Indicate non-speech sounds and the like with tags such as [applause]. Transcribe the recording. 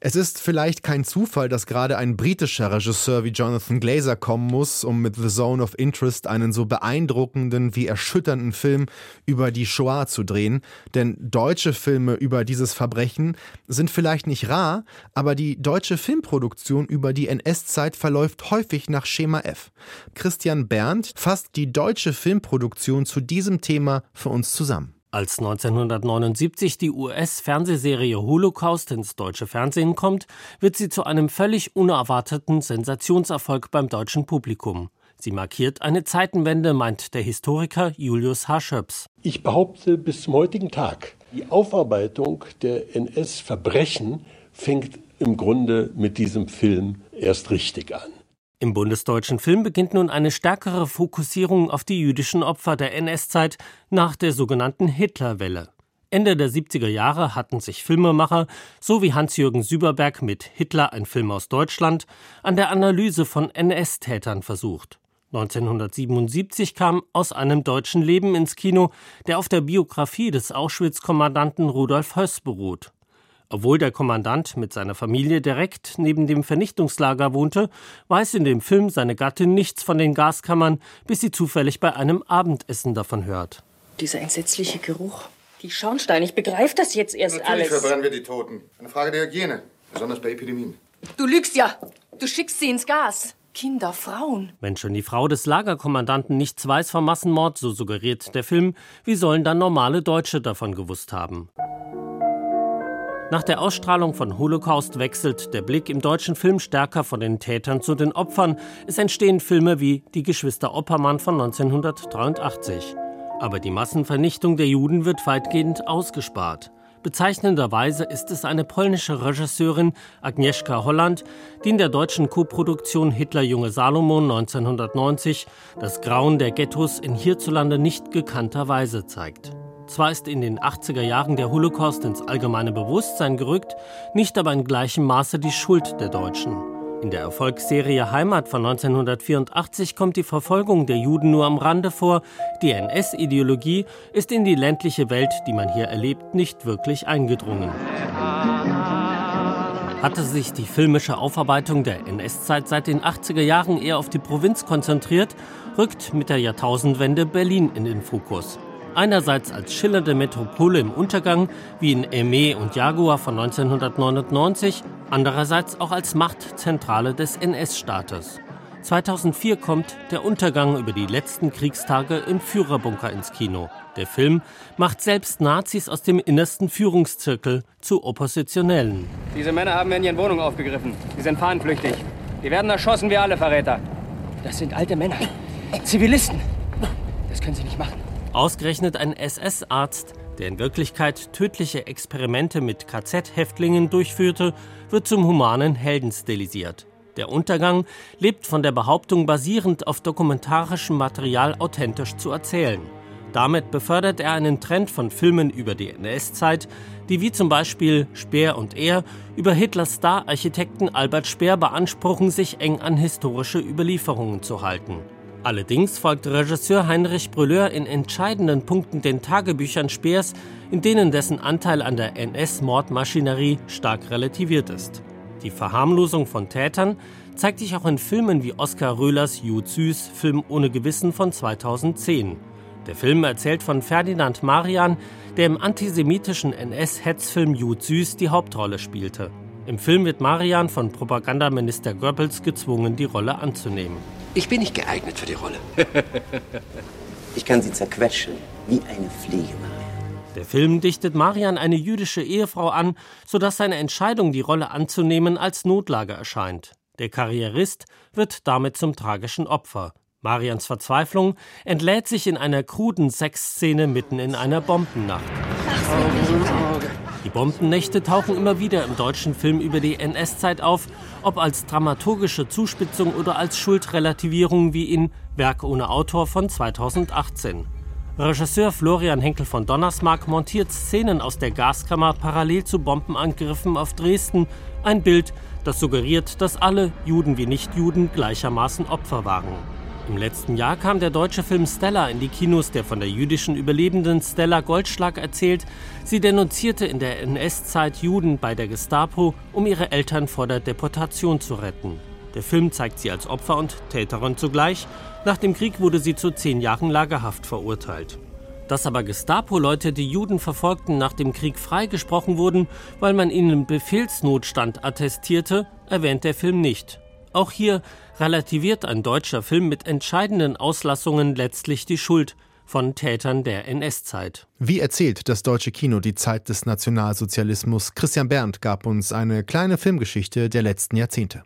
es ist vielleicht kein Zufall, dass gerade ein britischer Regisseur wie Jonathan Glazer kommen muss, um mit The Zone of Interest einen so beeindruckenden wie erschütternden Film über die Shoah zu drehen. Denn deutsche Filme über dieses Verbrechen sind vielleicht nicht rar, aber die deutsche Filmproduktion über die NS-Zeit verläuft häufig nach Schema F. Christian Berndt fasst die deutsche Filmproduktion zu diesem Thema für uns zusammen. Als 1979 die US-Fernsehserie Holocaust ins deutsche Fernsehen kommt, wird sie zu einem völlig unerwarteten Sensationserfolg beim deutschen Publikum. Sie markiert eine Zeitenwende, meint der Historiker Julius H. Schöps. Ich behaupte bis zum heutigen Tag, die Aufarbeitung der NS-Verbrechen fängt im Grunde mit diesem Film erst richtig an. Im bundesdeutschen Film beginnt nun eine stärkere Fokussierung auf die jüdischen Opfer der NS-Zeit nach der sogenannten Hitlerwelle. Ende der 70er Jahre hatten sich Filmemacher, so wie Hans-Jürgen Süberberg mit Hitler, ein Film aus Deutschland, an der Analyse von NS-Tätern versucht. 1977 kam Aus einem deutschen Leben ins Kino, der auf der Biografie des Auschwitz-Kommandanten Rudolf Höss beruht. Obwohl der Kommandant mit seiner Familie direkt neben dem Vernichtungslager wohnte, weiß in dem Film seine Gattin nichts von den Gaskammern, bis sie zufällig bei einem Abendessen davon hört. Dieser entsetzliche Geruch. Die Schornsteine, ich begreife das jetzt erst Natürlich alles. verbrennen wir die Toten. Eine Frage der Hygiene, besonders bei Epidemien. Du lügst ja. Du schickst sie ins Gas. Kinder, Frauen. Wenn schon die Frau des Lagerkommandanten nichts weiß vom Massenmord, so suggeriert der Film, wie sollen dann normale Deutsche davon gewusst haben? Nach der Ausstrahlung von Holocaust wechselt der Blick im deutschen Film stärker von den Tätern zu den Opfern. Es entstehen Filme wie Die Geschwister Oppermann von 1983. Aber die Massenvernichtung der Juden wird weitgehend ausgespart. Bezeichnenderweise ist es eine polnische Regisseurin, Agnieszka Holland, die in der deutschen Koproduktion Hitler Junge Salomon 1990 das Grauen der Ghettos in hierzulande nicht gekannter Weise zeigt. Zwar ist in den 80er Jahren der Holocaust ins allgemeine Bewusstsein gerückt, nicht aber in gleichem Maße die Schuld der Deutschen. In der Erfolgsserie Heimat von 1984 kommt die Verfolgung der Juden nur am Rande vor. Die NS-Ideologie ist in die ländliche Welt, die man hier erlebt, nicht wirklich eingedrungen. Hatte sich die filmische Aufarbeitung der NS-Zeit seit den 80er Jahren eher auf die Provinz konzentriert, rückt mit der Jahrtausendwende Berlin in den Fokus. Einerseits als schillernde Metropole im Untergang, wie in Aimé und Jaguar von 1999, andererseits auch als Machtzentrale des NS-Staates. 2004 kommt Der Untergang über die letzten Kriegstage im Führerbunker ins Kino. Der Film macht selbst Nazis aus dem innersten Führungszirkel zu Oppositionellen. Diese Männer haben in ihren Wohnungen aufgegriffen. Sie sind fahnenflüchtig. Die werden erschossen wie alle Verräter. Das sind alte Männer. Zivilisten. Das können sie nicht machen. Ausgerechnet ein SS-Arzt, der in Wirklichkeit tödliche Experimente mit KZ-Häftlingen durchführte, wird zum humanen Helden stilisiert. Der Untergang lebt von der Behauptung basierend auf dokumentarischem Material authentisch zu erzählen. Damit befördert er einen Trend von Filmen über die NS-Zeit, die wie zum Beispiel Speer und Er über Hitlers Star-Architekten Albert Speer beanspruchen, sich eng an historische Überlieferungen zu halten. Allerdings folgt Regisseur Heinrich Brülleur in entscheidenden Punkten den Tagebüchern Speers, in denen dessen Anteil an der NS-Mordmaschinerie stark relativiert ist. Die Verharmlosung von Tätern zeigt sich auch in Filmen wie Oskar Röhlers Jud Süß Film ohne Gewissen von 2010. Der Film erzählt von Ferdinand Marian, der im antisemitischen NS-Hetzfilm Jud Süß die Hauptrolle spielte. Im Film wird Marian von Propagandaminister Goebbels gezwungen, die Rolle anzunehmen. Ich bin nicht geeignet für die Rolle. [laughs] ich kann sie zerquetschen, wie eine Fliege, Marian. Der Film dichtet Marian eine jüdische Ehefrau an, sodass seine Entscheidung, die Rolle anzunehmen, als Notlage erscheint. Der Karrierist wird damit zum tragischen Opfer. Marians Verzweiflung entlädt sich in einer kruden Sexszene mitten in einer Bombennacht. Die Bombennächte tauchen immer wieder im deutschen Film über die NS-Zeit auf, ob als dramaturgische Zuspitzung oder als Schuldrelativierung wie in Werk ohne Autor von 2018. Regisseur Florian Henkel von Donnersmarck montiert Szenen aus der Gaskammer parallel zu Bombenangriffen auf Dresden, ein Bild, das suggeriert, dass alle, Juden wie Nichtjuden, gleichermaßen Opfer waren. Im letzten Jahr kam der deutsche Film Stella in die Kinos, der von der jüdischen Überlebenden Stella Goldschlag erzählt. Sie denunzierte in der NS-Zeit Juden bei der Gestapo, um ihre Eltern vor der Deportation zu retten. Der Film zeigt sie als Opfer und Täterin zugleich. Nach dem Krieg wurde sie zu zehn Jahren Lagerhaft verurteilt. Dass aber Gestapo-Leute die Juden verfolgten, nach dem Krieg freigesprochen wurden, weil man ihnen Befehlsnotstand attestierte, erwähnt der Film nicht. Auch hier relativiert ein deutscher Film mit entscheidenden Auslassungen letztlich die Schuld von Tätern der NS-Zeit. Wie erzählt das deutsche Kino die Zeit des Nationalsozialismus? Christian Berndt gab uns eine kleine Filmgeschichte der letzten Jahrzehnte.